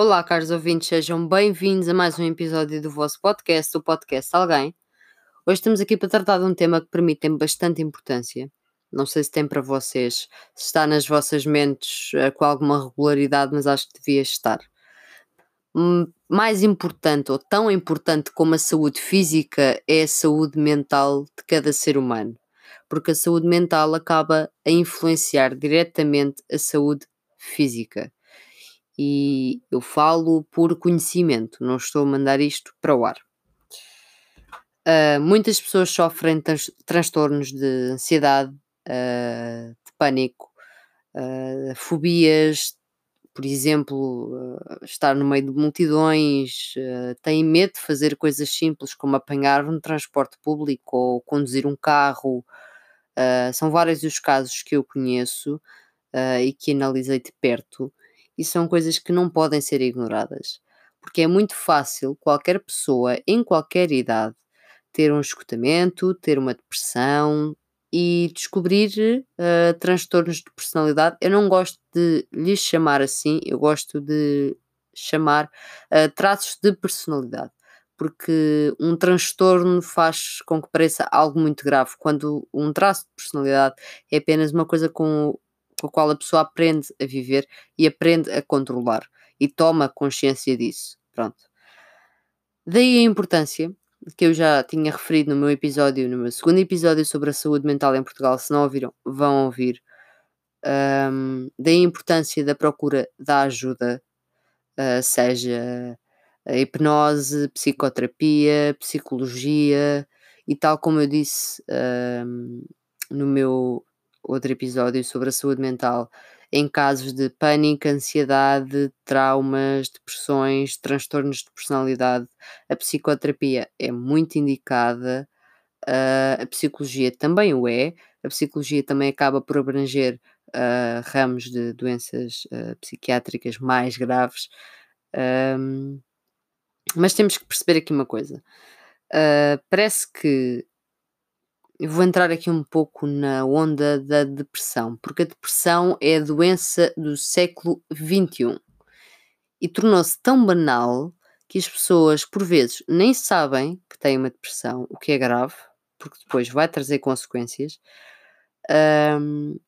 Olá, caros ouvintes, sejam bem-vindos a mais um episódio do vosso podcast, o Podcast Alguém. Hoje estamos aqui para tratar de um tema que para mim tem bastante importância. Não sei se tem para vocês, se está nas vossas mentes uh, com alguma regularidade, mas acho que devia estar. Hum, mais importante ou tão importante como a saúde física é a saúde mental de cada ser humano, porque a saúde mental acaba a influenciar diretamente a saúde física e eu falo por conhecimento, não estou a mandar isto para o ar. Uh, muitas pessoas sofrem trans transtornos de ansiedade, uh, de pânico, uh, fobias, por exemplo, estar no meio de multidões, têm medo de fazer coisas simples como apanhar um transporte público ou conduzir um carro. são vários os casos que eu conheço e que analisei de perto e são coisas que não podem ser ignoradas, porque é muito fácil qualquer pessoa, em qualquer idade, ter um escutamento, ter uma depressão e descobrir uh, transtornos de personalidade. Eu não gosto de lhes chamar assim, eu gosto de chamar uh, traços de personalidade porque um transtorno faz com que pareça algo muito grave, quando um traço de personalidade é apenas uma coisa com com a qual a pessoa aprende a viver e aprende a controlar e toma consciência disso. Pronto. Daí a importância que eu já tinha referido no meu episódio, no meu segundo episódio sobre a saúde mental em Portugal. Se não ouviram, vão ouvir. Um, daí a importância da procura da ajuda, uh, seja hipnose, psicoterapia, psicologia e tal como eu disse um, no meu outro episódio sobre a saúde mental em casos de pânico, ansiedade, traumas, depressões, transtornos de personalidade. A psicoterapia é muito indicada, uh, a psicologia também o é. A psicologia também acaba por abranger uh, ramos de doenças uh, psiquiátricas mais graves. Um, mas temos que perceber aqui uma coisa. parece que eu vou entrar aqui um pouco na onda da depressão, porque a depressão é a doença do século XXI e tornou-se tão banal que as pessoas, por vezes, nem sabem que têm uma depressão, o que é grave, porque depois vai trazer consequências, um,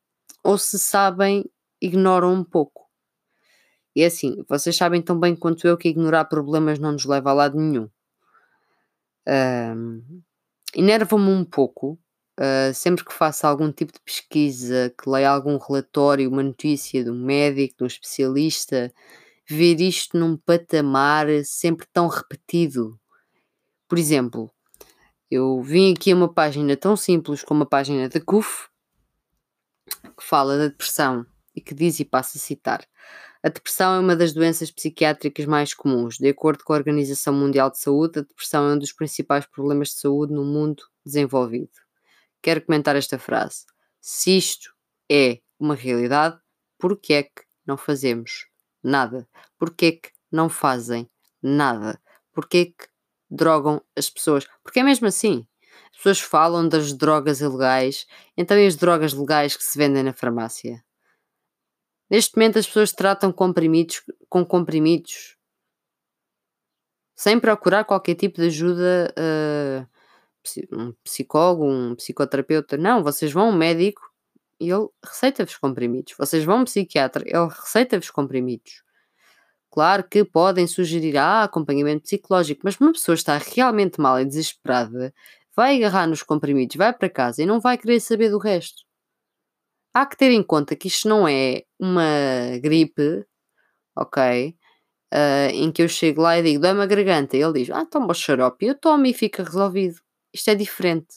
ou se sabem, ignoram um pouco. E é assim, vocês sabem tão bem quanto eu que ignorar problemas não nos leva a lado nenhum. Um, enerva-me um pouco, uh, sempre que faço algum tipo de pesquisa, que leia algum relatório, uma notícia de um médico, de um especialista, ver isto num patamar sempre tão repetido. Por exemplo, eu vim aqui a uma página tão simples como a página da CUF, que fala da depressão e que diz, e passo a citar, a depressão é uma das doenças psiquiátricas mais comuns. De acordo com a Organização Mundial de Saúde, a depressão é um dos principais problemas de saúde no mundo desenvolvido. Quero comentar esta frase. Se isto é uma realidade, por que é que não fazemos nada? Por que é que não fazem nada? Por que é que drogam as pessoas? Porque é mesmo assim. As pessoas falam das drogas ilegais, então e as drogas legais que se vendem na farmácia? Neste momento as pessoas tratam comprimidos com comprimidos sem procurar qualquer tipo de ajuda, uh, um psicólogo, um psicoterapeuta. Não, vocês vão ao médico e ele receita-vos comprimidos. Vocês vão ao psiquiatra, ele receita-vos comprimidos. Claro que podem sugerir ah, acompanhamento psicológico, mas uma pessoa está realmente mal e desesperada, vai agarrar nos comprimidos, vai para casa e não vai querer saber do resto. Há que ter em conta que isto não é uma gripe, ok? Uh, em que eu chego lá e digo, dá-me a garganta. E ele diz, ah, toma o xarope. Eu tomo e fica resolvido. Isto é diferente.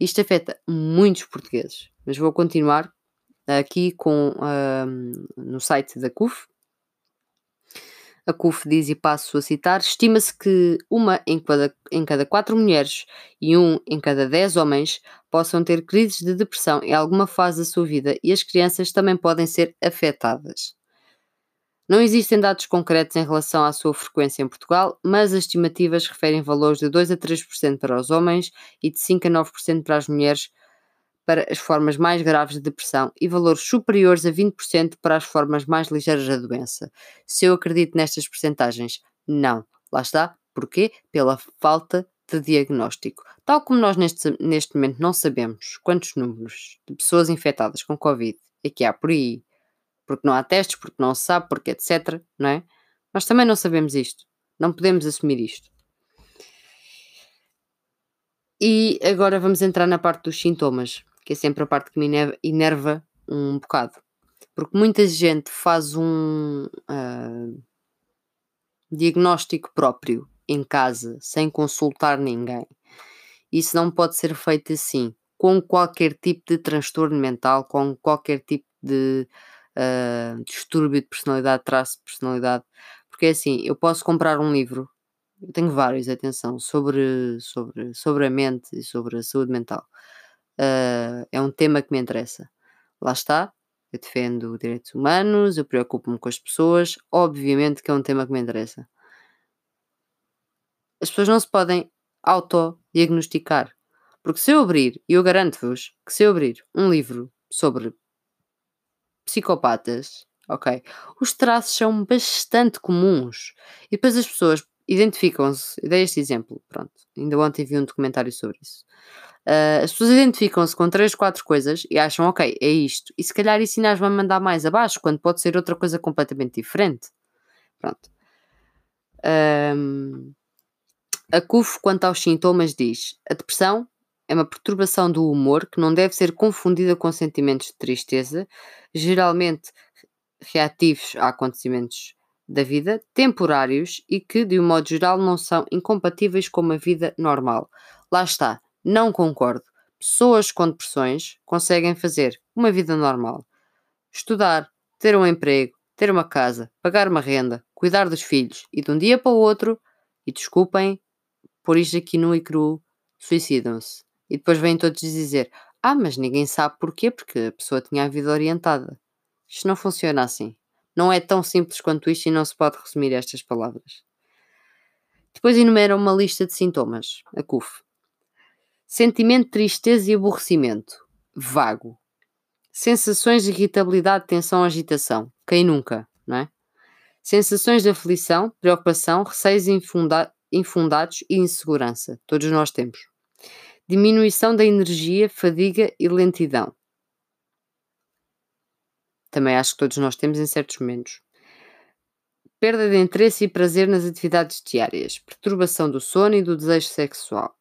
Isto afeta muitos portugueses. Mas vou continuar aqui com uh, no site da CUF, a CUF diz, e passo a citar, estima-se que uma em cada, em cada quatro mulheres e um em cada dez homens possam ter crises de depressão em alguma fase da sua vida e as crianças também podem ser afetadas. Não existem dados concretos em relação à sua frequência em Portugal, mas as estimativas referem valores de 2 a 3% para os homens e de 5 a 9% para as mulheres para as formas mais graves de depressão e valores superiores a 20% para as formas mais ligeiras da doença. Se eu acredito nestas percentagens, não. Lá está. Porquê? Pela falta de diagnóstico. Tal como nós neste, neste momento não sabemos quantos números de pessoas infectadas com Covid é que há por aí, porque não há testes, porque não se sabe, porque etc, não é? Nós também não sabemos isto. Não podemos assumir isto. E agora vamos entrar na parte dos sintomas, que é sempre a parte que me enerva um bocado. Porque muita gente faz um uh, diagnóstico próprio em casa, sem consultar ninguém. Isso não pode ser feito assim, com qualquer tipo de transtorno mental, com qualquer tipo de uh, distúrbio de personalidade, traço de personalidade. Porque é assim, eu posso comprar um livro, eu tenho vários, atenção, sobre, sobre, sobre a mente e sobre a saúde mental. Uh, é um tema que me interessa. Lá está, eu defendo direitos humanos, eu preocupo-me com as pessoas, obviamente que é um tema que me interessa. As pessoas não se podem autodiagnosticar. Porque se eu abrir, e eu garanto-vos que se eu abrir um livro sobre psicopatas, ok, os traços são bastante comuns. E depois as pessoas identificam-se, dei este exemplo, pronto, ainda ontem vi um documentário sobre isso. Uh, as pessoas identificam-se com três, quatro coisas e acham, ok, é isto. E se calhar isso ainda vai mandar mais abaixo, quando pode ser outra coisa completamente diferente. Pronto. Um, a CUF, quanto aos sintomas, diz: a depressão é uma perturbação do humor que não deve ser confundida com sentimentos de tristeza, geralmente reativos a acontecimentos da vida, temporários e que, de um modo geral, não são incompatíveis com uma vida normal. Lá está, não concordo. Pessoas com depressões conseguem fazer uma vida normal. Estudar, ter um emprego, ter uma casa, pagar uma renda, cuidar dos filhos e de um dia para o outro, e desculpem, por isto aqui no e cru, suicidam-se. E depois vêm todos dizer: Ah, mas ninguém sabe porquê, porque a pessoa tinha a vida orientada. Isto não funciona assim. Não é tão simples quanto isto e não se pode resumir estas palavras. Depois enumera uma lista de sintomas, a CUF. Sentimento de tristeza e aborrecimento, vago. Sensações de irritabilidade, tensão, agitação. Quem nunca, não é? Sensações de aflição, preocupação, receios infundados infundados e insegurança. Todos nós temos. Diminuição da energia, fadiga e lentidão. Também acho que todos nós temos em certos momentos. Perda de interesse e prazer nas atividades diárias. Perturbação do sono e do desejo sexual.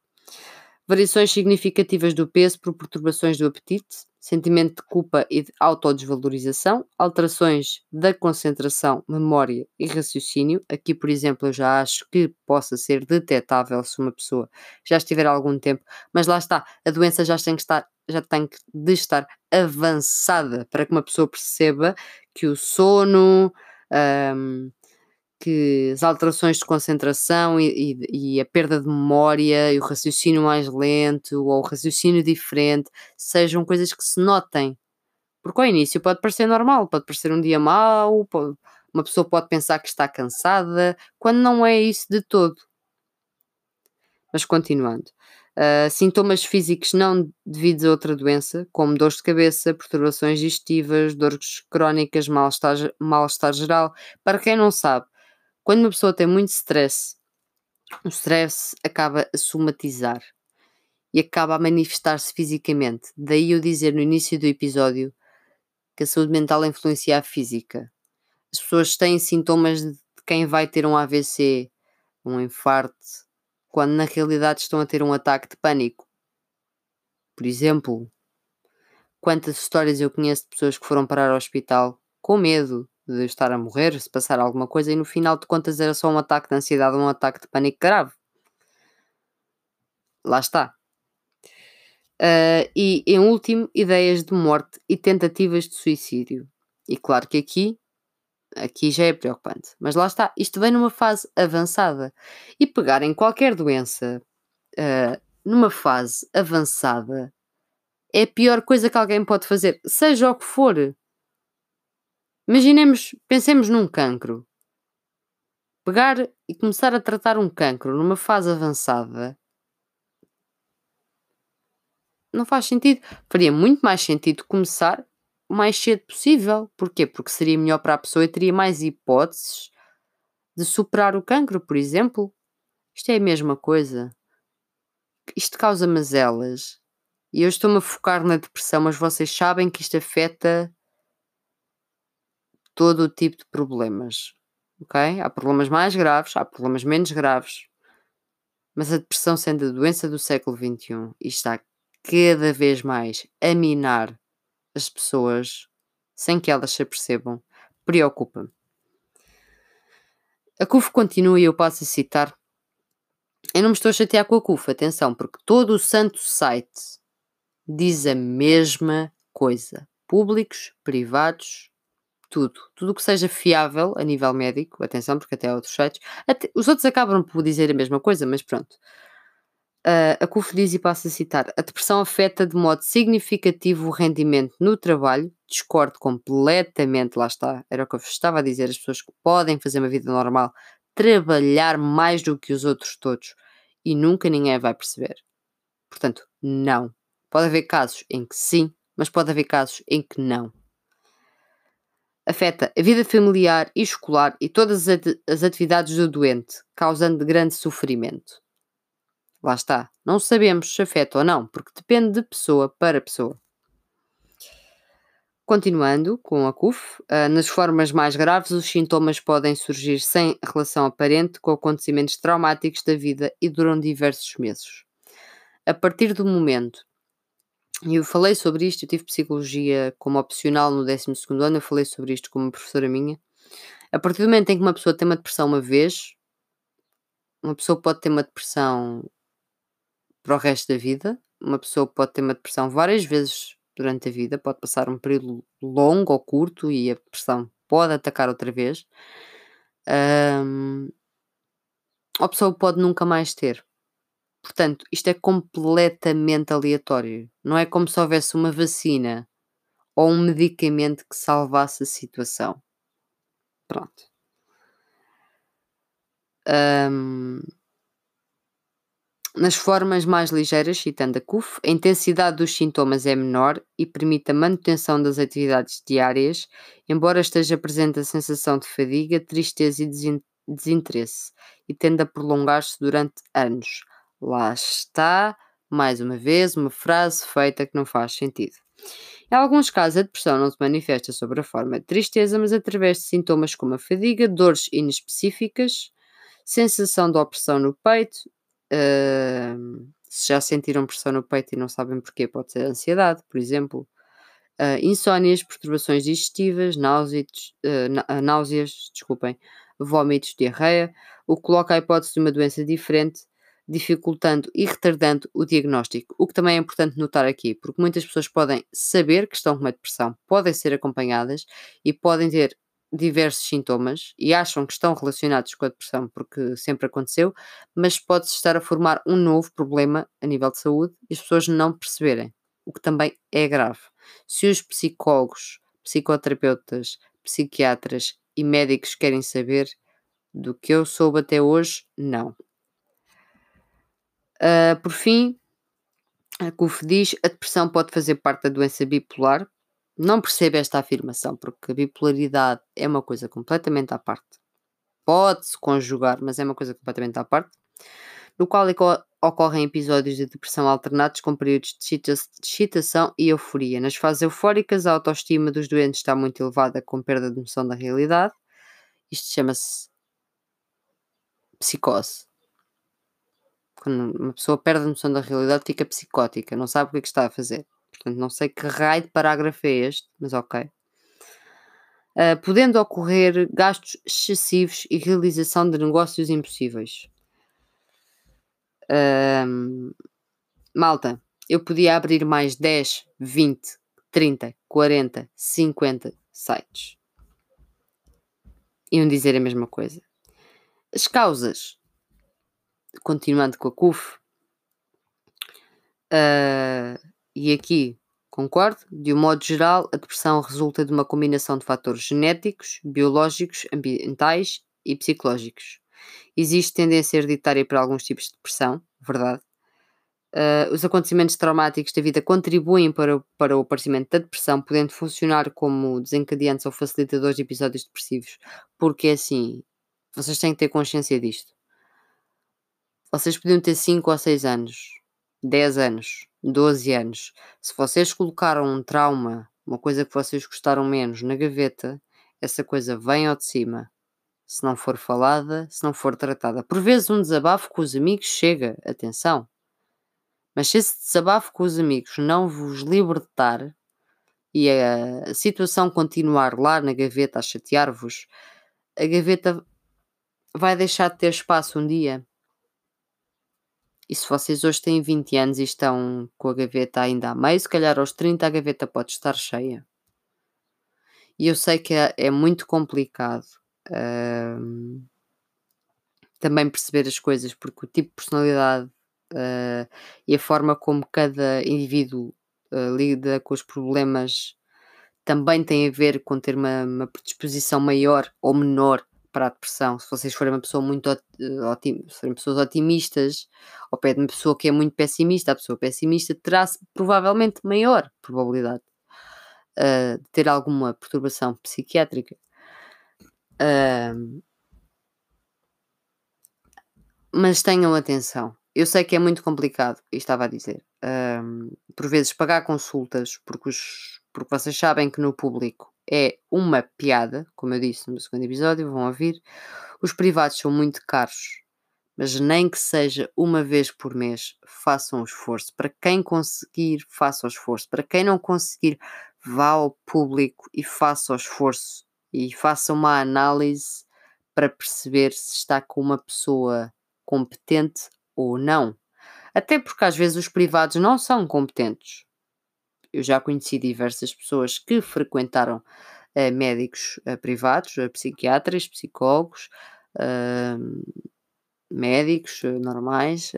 Variações significativas do peso por perturbações do apetite, sentimento de culpa e de autodesvalorização, alterações da concentração, memória e raciocínio. Aqui, por exemplo, eu já acho que possa ser detectável se uma pessoa já estiver há algum tempo, mas lá está, a doença já tem que estar, já tem de estar avançada para que uma pessoa perceba que o sono, um, que as alterações de concentração e, e, e, a perda de memória e o raciocínio mais lento ou o raciocínio diferente sejam coisas que se notem. Porque ao início pode parecer normal, pode parecer um dia mau, pode, uma pessoa pode pensar que está cansada, quando não é isso de todo. Mas continuando. Uh, sintomas físicos não devidos a outra doença, como dores de cabeça, perturbações digestivas, dores crónicas, mal-estar mal geral. Para quem não sabe, quando uma pessoa tem muito stress, o stress acaba a somatizar e acaba a manifestar-se fisicamente. Daí eu dizer no início do episódio que a saúde mental influencia a física. As pessoas têm sintomas de quem vai ter um AVC, um infarto, quando na realidade estão a ter um ataque de pânico. Por exemplo, quantas histórias eu conheço de pessoas que foram parar ao hospital com medo de estar a morrer, se passar alguma coisa, e no final de contas era só um ataque de ansiedade ou um ataque de pânico grave. Lá está. Uh, e em último, ideias de morte e tentativas de suicídio. E claro que aqui, aqui já é preocupante. Mas lá está, isto vem numa fase avançada. E pegar em qualquer doença uh, numa fase avançada é a pior coisa que alguém pode fazer, seja o que for. Imaginemos, pensemos num cancro. Pegar e começar a tratar um cancro numa fase avançada não faz sentido. Faria muito mais sentido começar o mais cedo possível. Porquê? Porque seria melhor para a pessoa e teria mais hipóteses de superar o cancro, por exemplo. Isto é a mesma coisa. Isto causa mazelas. E eu estou-me a focar na depressão, mas vocês sabem que isto afeta todo o tipo de problemas. Ok? Há problemas mais graves, há problemas menos graves. Mas a depressão, sendo a doença do século XXI, e está cada vez mais a minar as pessoas sem que elas se apercebam, preocupa-me. A CUF continua e eu passo a citar. Eu não me estou a chatear com a CUF, atenção, porque todo o santo site diz a mesma coisa. Públicos, privados, tudo. Tudo que seja fiável a nível médico, atenção, porque até há outros sites. Até, os outros acabam por dizer a mesma coisa, mas pronto. Uh, a CUF diz e passa a citar: a depressão afeta de modo significativo o rendimento no trabalho. Discordo completamente, lá está. Era o que eu estava a dizer: as pessoas que podem fazer uma vida normal, trabalhar mais do que os outros todos e nunca ninguém vai perceber. Portanto, não. Pode haver casos em que sim, mas pode haver casos em que não. Afeta a vida familiar e escolar e todas as atividades do doente, causando grande sofrimento. Lá está. Não sabemos se afeta ou não, porque depende de pessoa para pessoa. Continuando com a CUF, ah, nas formas mais graves, os sintomas podem surgir sem relação aparente com acontecimentos traumáticos da vida e duram diversos meses. A partir do momento, e eu falei sobre isto, eu tive psicologia como opcional no 12 ano, eu falei sobre isto com uma professora minha. A partir do momento em que uma pessoa tem uma depressão uma vez, uma pessoa pode ter uma depressão para o resto da vida. Uma pessoa pode ter uma depressão várias vezes durante a vida, pode passar um período longo ou curto e a depressão pode atacar outra vez. Um, a pessoa pode nunca mais ter. Portanto, isto é completamente aleatório. Não é como se houvesse uma vacina ou um medicamento que salvasse a situação. Pronto. Um, nas formas mais ligeiras, citando a CUF, a intensidade dos sintomas é menor e permite a manutenção das atividades diárias, embora esteja presente a sensação de fadiga, tristeza e desinteresse, e tende a prolongar-se durante anos. Lá está, mais uma vez, uma frase feita que não faz sentido. Em alguns casos, a depressão não se manifesta sobre a forma de tristeza, mas através de sintomas como a fadiga, dores inespecíficas, sensação de opressão no peito, Se já sentiram pressão no peito e não sabem porquê, pode ser ansiedade, por exemplo. Uh, insónias, perturbações digestivas, náuseas, uh, náuseas, desculpem, vômitos, diarreia, o que coloca a hipótese de uma doença diferente, dificultando e retardando o diagnóstico. O que também é importante notar aqui, porque muitas pessoas podem saber que estão com uma depressão, podem ser acompanhadas e podem ter diversos sintomas e acham que estão relacionados com a depressão porque sempre aconteceu, mas pode-se estar a formar um novo problema a nível de saúde e as pessoas não perceberem, o que também é grave. Se os psicólogos, psicoterapeutas, psiquiatras e médicos querem saber do que eu soube até hoje, não. Uh, por fim, a CUF diz a depressão pode fazer parte da doença bipolar, não percebo esta afirmação, porque a bipolaridade é uma coisa completamente à parte. Pode-se conjugar, mas é uma coisa completamente à parte. No qual ocorrem episódios de depressão alternados com períodos de excitação e euforia. Nas fases eufóricas, a autoestima dos doentes está muito elevada, com perda de noção da realidade. Isto chama-se psicose. Quando uma pessoa perde a noção da realidade, fica psicótica, não sabe o que é que está a fazer. Portanto, não sei que raio de parágrafo é este, mas ok. Uh, podendo ocorrer gastos excessivos e realização de negócios impossíveis. Uh, malta, eu podia abrir mais 10, 20, 30, 40, 50 sites. Iam dizer a mesma coisa. As causas, continuando com a CUF, uh, e aqui concordo, de um modo geral, a depressão resulta de uma combinação de fatores genéticos, biológicos, ambientais e psicológicos. Existe tendência hereditária para alguns tipos de depressão, verdade, Uh, os acontecimentos traumáticos da vida contribuem para, para o aparecimento da depressão, podendo funcionar como desencadeantes ou facilitadores de episódios depressivos. Porque assim, vocês têm que ter consciência disto. Vocês podiam ter 5 ou 6 anos, 10 anos, 12 anos. Se vocês colocaram um trauma, uma coisa que vocês gostaram menos na gaveta, essa coisa vem ao de cima. Se não for falada, se não for tratada. Por vezes um desabafo com os amigos chega, atenção. Mas se esse desabafo com os amigos não vos libertar e a situação continuar lá na gaveta a chatear-vos, a gaveta vai deixar de ter espaço um dia. E se vocês hoje têm 20 anos e estão com a gaveta ainda a meio, se calhar aos 30 a gaveta pode estar cheia. E eu sei que é, é muito complicado também perceber as coisas, porque o tipo de personalidade uh, e a forma como cada indivíduo uh, lida com os problemas também tem a ver com ter uma, uma predisposição maior ou menor para a depressão. Se vocês forem uma pessoa muito otim, forem pessoas otimistas, ao pé de uma pessoa que é muito pessimista, a pessoa pessimista terá provavelmente maior probabilidade uh, de ter alguma perturbação psiquiátrica. Uh, mas tenham atenção. Eu sei que é muito complicado, e estava a dizer, por vezes pagar consultas, porque, os, porque vocês sabem que no público é uma piada, como eu disse no segundo episódio, vão ouvir. Os privados são muito caros, mas nem que seja uma vez por mês, façam o esforço. Para quem conseguir, faça o esforço. Para quem não conseguir, vá ao público e faça o esforço e faça uma análise para perceber se está com uma pessoa competente ou não. Até porque às vezes os privados não são competentes. Eu já conheci diversas pessoas que frequentaram uh, médicos uh, privados, uh, psiquiatras, psicólogos, médicos normais,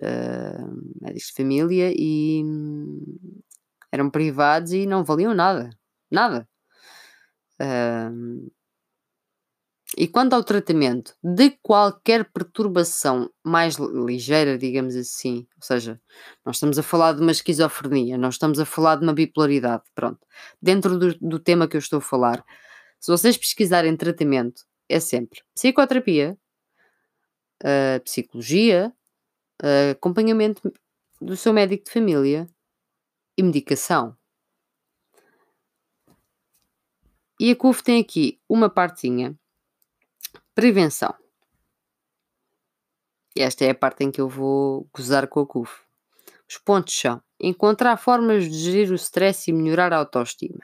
médicos de família e hum, eram privados e não valiam nada. Nada. E quanto ao tratamento de qualquer perturbação mais ligeira, digamos assim, ou seja, nós estamos a falar de uma esquizofrenia, nós estamos a falar de uma bipolaridade, pronto. Dentro do, do tema que eu estou a falar, se vocês pesquisarem tratamento, é sempre psicoterapia, uh, psicologia, uh, acompanhamento do seu médico de família e medicação. E a CUF tem aqui uma partinha Prevenção. Esta é a parte em que eu vou gozar com a CUF. Os pontos são encontrar formas de gerir o stress e melhorar a autoestima.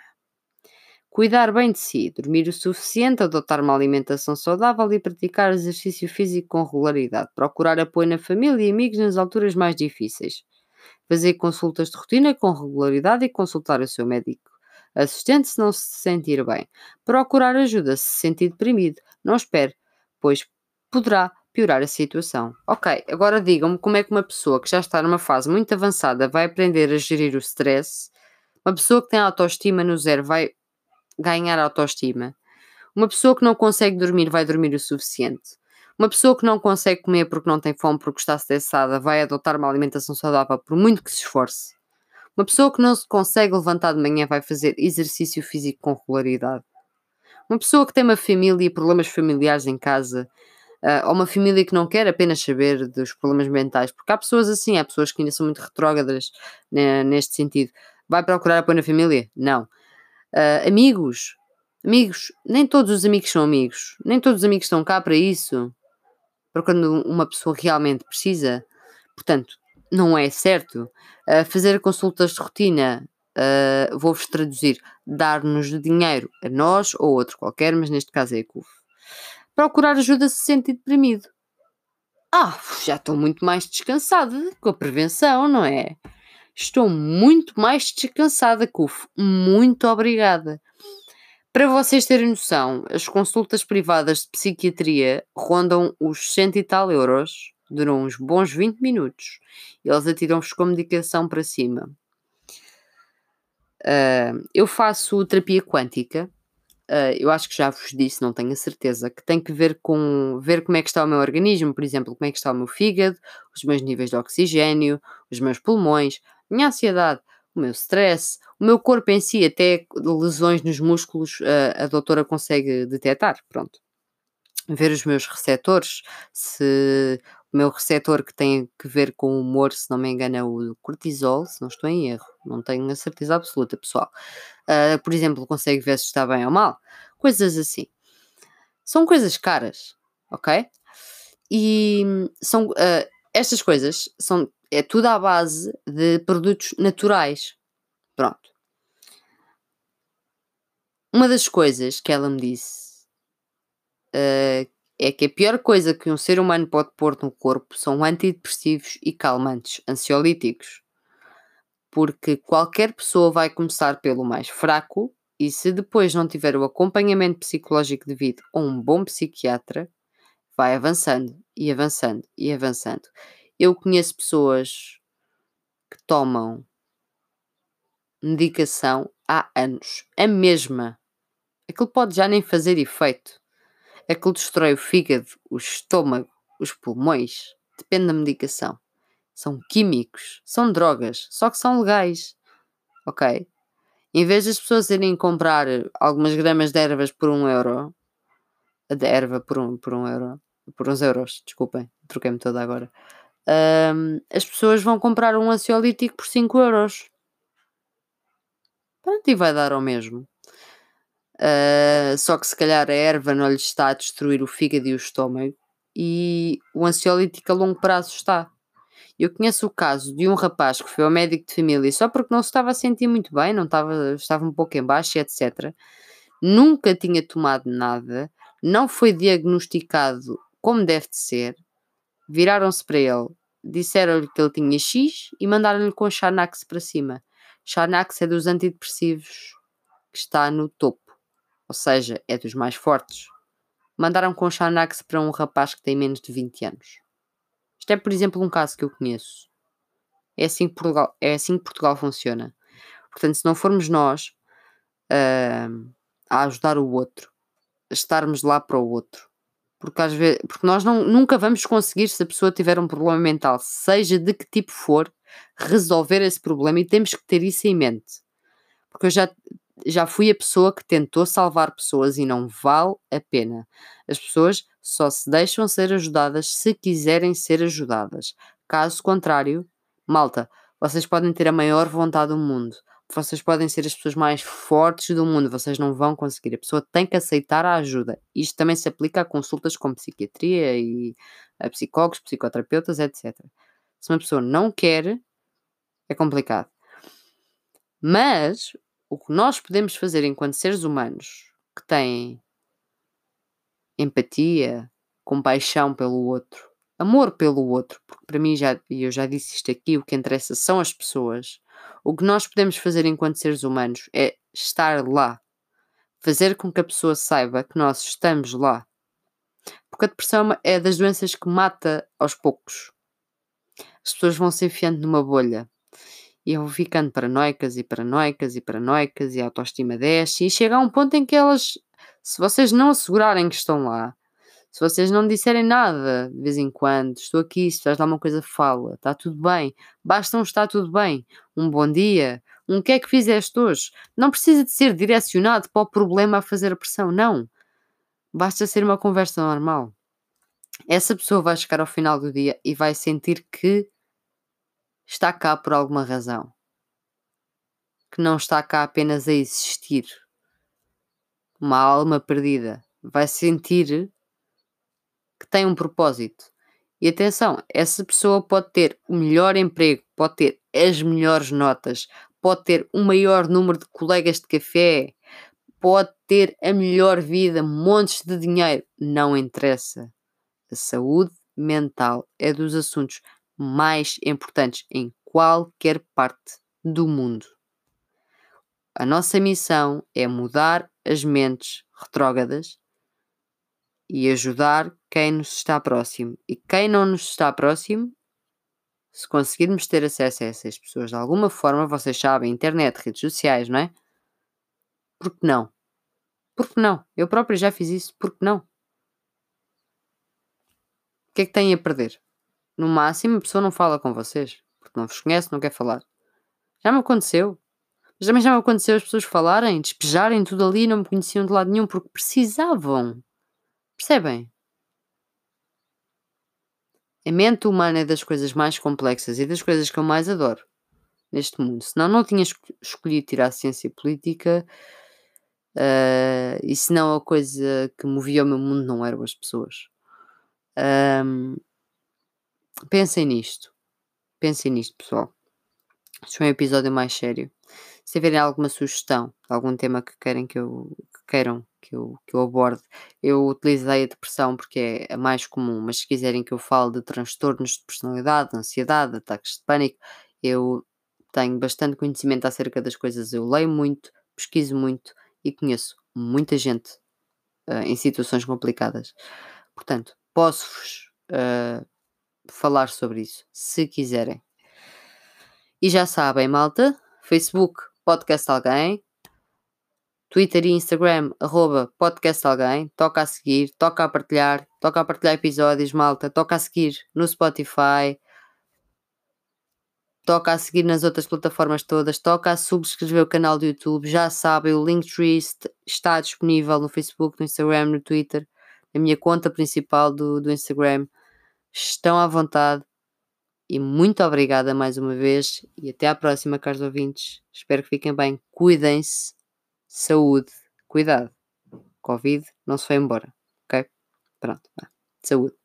Cuidar bem de si, dormir o suficiente, adotar uma alimentação saudável e praticar exercício físico com regularidade. Procurar apoio na família e amigos nas alturas mais difíceis. Fazer consultas de rotina com regularidade e consultar o seu médico assistente se não se sentir bem. Procurar ajuda se se sentir deprimido. Não espere pois poderá piorar a situação. Ok, agora digam-me como é que uma pessoa que já está numa fase muito avançada vai aprender a gerir o stress, uma pessoa que tem autoestima no zero vai ganhar autoestima, uma pessoa que não consegue dormir vai dormir o suficiente. Uma pessoa que não consegue comer porque não tem fome, porque está estressada, vai adotar uma alimentação saudável por muito que se esforce. Uma pessoa que não se consegue levantar de manhã vai fazer exercício físico com regularidade. Uma pessoa que tem uma família e problemas familiares em casa, uh, ou uma família que não quer apenas saber dos problemas mentais, porque há pessoas assim, há pessoas que ainda são muito retrógradas né, neste sentido. Vai procurar apoio na família? Não. Uh, amigos? Amigos? Nem todos os amigos são amigos. Nem todos os amigos estão cá para isso. Para quando uma pessoa realmente precisa. Portanto, não é certo. Uh, fazer consultas de rotina uh, vou-vos traduzir, dar-nos dinheiro a nós ou outro qualquer, mas neste caso é a CUF. Procurar ajuda se sentir deprimido. Ah, já estou muito mais descansada com a prevenção, não é? Estou muito mais descansada, CUF. Muito obrigada. Para vocês terem noção, as consultas privadas de psiquiatria rondam os cento e tal euros, duram uns bons 20 minutos. Eles atiram-vos com medicação para cima. Uh, eu faço terapia quântica uh, eu acho que já vos disse, não tenho a certeza, que tem que ver com ver como é que está o meu organismo, por exemplo, como é que está o meu fígado, os meus níveis de oxigênio, os meus pulmões, a minha ansiedade, o meu stress, o meu corpo em si, até lesões nos músculos, uh, a doutora consegue detectar, pronto. Ver os meus receptores, se o meu receptor que tem que ver com o humor, se não me engano, é o cortisol, se não estou em erro, não tenho a certeza absoluta, pessoal. Uh, por exemplo, consegue ver se está bem ou mal, coisas assim. São coisas caras, ok? E são uh, estas coisas são é tudo à base de produtos naturais. Pronto. Uma das coisas que ela me disse uh, é que a pior coisa que um ser humano pode pôr no corpo são antidepressivos e calmantes, ansiolíticos. Porque qualquer pessoa vai começar pelo mais fraco e se depois não tiver o acompanhamento psicológico devido a um bom psiquiatra, vai avançando e avançando e avançando. Eu conheço pessoas que tomam medicação há anos, a mesma. Aquilo pode já nem fazer efeito Aquilo destrói o fígado, o estômago, os pulmões. Depende da medicação. São químicos, são drogas, só que são legais. Ok? Em vez das pessoas irem comprar algumas gramas de ervas por um euro, de erva por um, por um euro, por uns euros, desculpem, troquei-me toda agora. Um, as pessoas vão comprar um ansiolítico por 5 euros. Pronto, e vai dar ao mesmo. Uh, só que se calhar a erva não lhe está a destruir o fígado e o estômago e o ansiolítico a longo prazo está. Eu conheço o caso de um rapaz que foi ao médico de família só porque não se estava a sentir muito bem, não estava, estava um pouco em baixo, etc. Nunca tinha tomado nada, não foi diagnosticado como deve de ser. Viraram-se para ele, disseram-lhe que ele tinha X e mandaram-lhe com Xanax para cima. Xanax é dos antidepressivos que está no topo ou seja, é dos mais fortes. Mandaram com Xanax para um rapaz que tem menos de 20 anos. Isto é, por exemplo, um caso que eu conheço. É assim que Portugal, é assim que Portugal funciona. Portanto, se não formos nós uh, a ajudar o outro, a estarmos lá para o outro, porque, às vezes, porque nós não, nunca vamos conseguir, se a pessoa tiver um problema mental, seja de que tipo for, resolver esse problema e temos que ter isso em mente. Porque eu já já fui a pessoa que tentou salvar pessoas e não vale a pena. As pessoas só se deixam ser ajudadas se quiserem ser ajudadas. Caso contrário, malta, vocês podem ter a maior vontade do mundo. Vocês podem ser as pessoas mais fortes do mundo, vocês não vão conseguir. A pessoa tem que aceitar a ajuda. Isto também se aplica a consultas com psiquiatria e a psicólogos, psicoterapeutas, etc. Se uma pessoa não quer, é complicado. Mas o que nós podemos fazer enquanto seres humanos que têm empatia, compaixão pelo outro, amor pelo outro, porque para mim, já, e eu já disse isto aqui, o que interessa são as pessoas. O que nós podemos fazer enquanto seres humanos é estar lá, fazer com que a pessoa saiba que nós estamos lá. Porque a depressão é das doenças que mata aos poucos. As pessoas vão se enfiando numa bolha e eu vou ficando paranoicas e paranoicas e paranoicas e a autoestima desce e chega a um ponto em que elas, se vocês não assegurarem que estão lá, se vocês não disserem nada de vez em quando, estou aqui, se faz alguma coisa, fala, está tudo bem, basta um está tudo bem, um bom dia, um que é que fizeste hoje? Não precisa de ser direcionado para o problema a fazer a pressão, não. Basta ser uma conversa normal. Essa pessoa vai chegar ao final do dia e vai sentir que está cá por alguma razão, que não está cá apenas a existir. Uma alma perdida vai sentir que tem um propósito. E atenção, essa pessoa pode ter o melhor emprego, pode ter as melhores notas, pode ter o maior número de colegas de café, pode ter a melhor vida, montes de dinheiro, não interessa. A saúde mental é dos assuntos mais importantes em qualquer parte do mundo. A nossa missão é mudar as mentes retrógradas e ajudar quem nos está próximo. E quem não nos está próximo, se conseguirmos ter acesso a essas pessoas de alguma forma, vocês sabem, internet, redes sociais, não é? Porque não? Por que não? Eu próprio já fiz isso, por que não? O que é que têm a perder? No máximo, a pessoa não fala com vocês, porque não vos conhece, não quer falar. Já me aconteceu. Mas também já me aconteceu as pessoas falarem, despejarem tudo ali e não me conheciam de lado nenhum porque precisavam. Percebem? A mente humana é das coisas mais complexas e das coisas que eu mais adoro neste mundo. Senão não tinha escolhido tirar ciência política uh, e senão a coisa que movia o meu mundo não eram as pessoas. Um, pensem nisto. Pensem nisto, pessoal. Este foi um episódio mais sério. Se tiverem alguma sugestão, algum tema que querem que eu que queiram que eu, que eu aborde, eu utilizei a depressão porque é a mais comum, mas se quiserem que eu fale de transtornos de personalidade, ansiedade, ataques de pânico, eu tenho bastante conhecimento acerca das coisas, eu leio muito, pesquiso muito e conheço muita gente uh, em situações complicadas. Portanto, posso-vos uh, falar sobre isso, se quiserem. E já sabem, malta, Facebook, podcast alguém, Twitter e Instagram, arroba podcast alguém, toca a seguir, toca a partilhar, toca a partilhar episódios, malta, toca a seguir no Spotify, toca a seguir nas outras plataformas todas, toca a subscrever o canal do YouTube, já sabem, o Linktree está disponível no Facebook, no Instagram, no Twitter, na minha conta principal do, do Instagram. Estão à vontade e muito obrigada mais uma vez e até à próxima, caros ouvintes. Espero que fiquem bem, cuidem-se, saúde, cuidado. Covid não se foi embora, ok? Pronto, saúde.